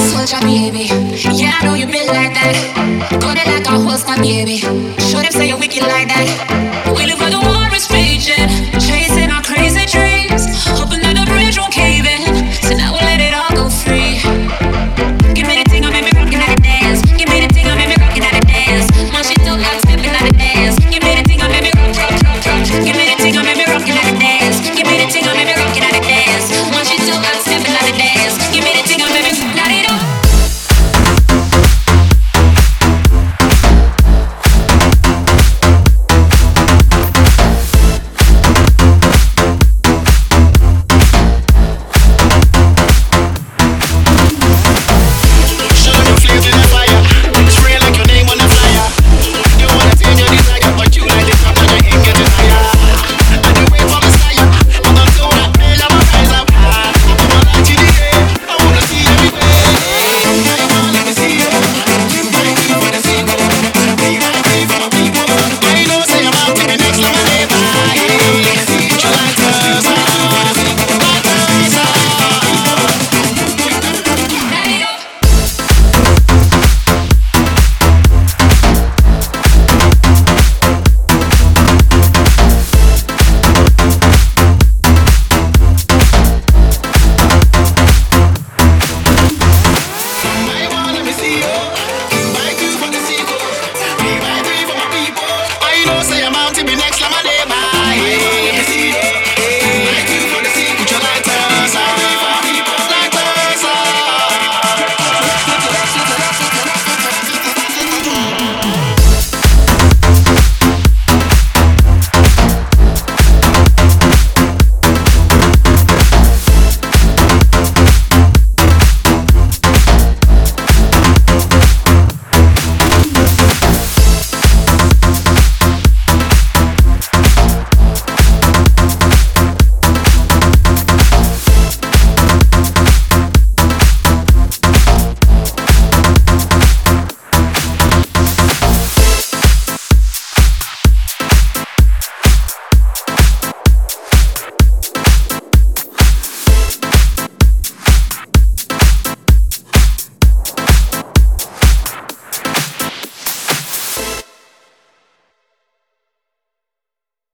soldier, baby. Yeah, I know you been like that. Got it like a holster, baby. Show them say you're wicked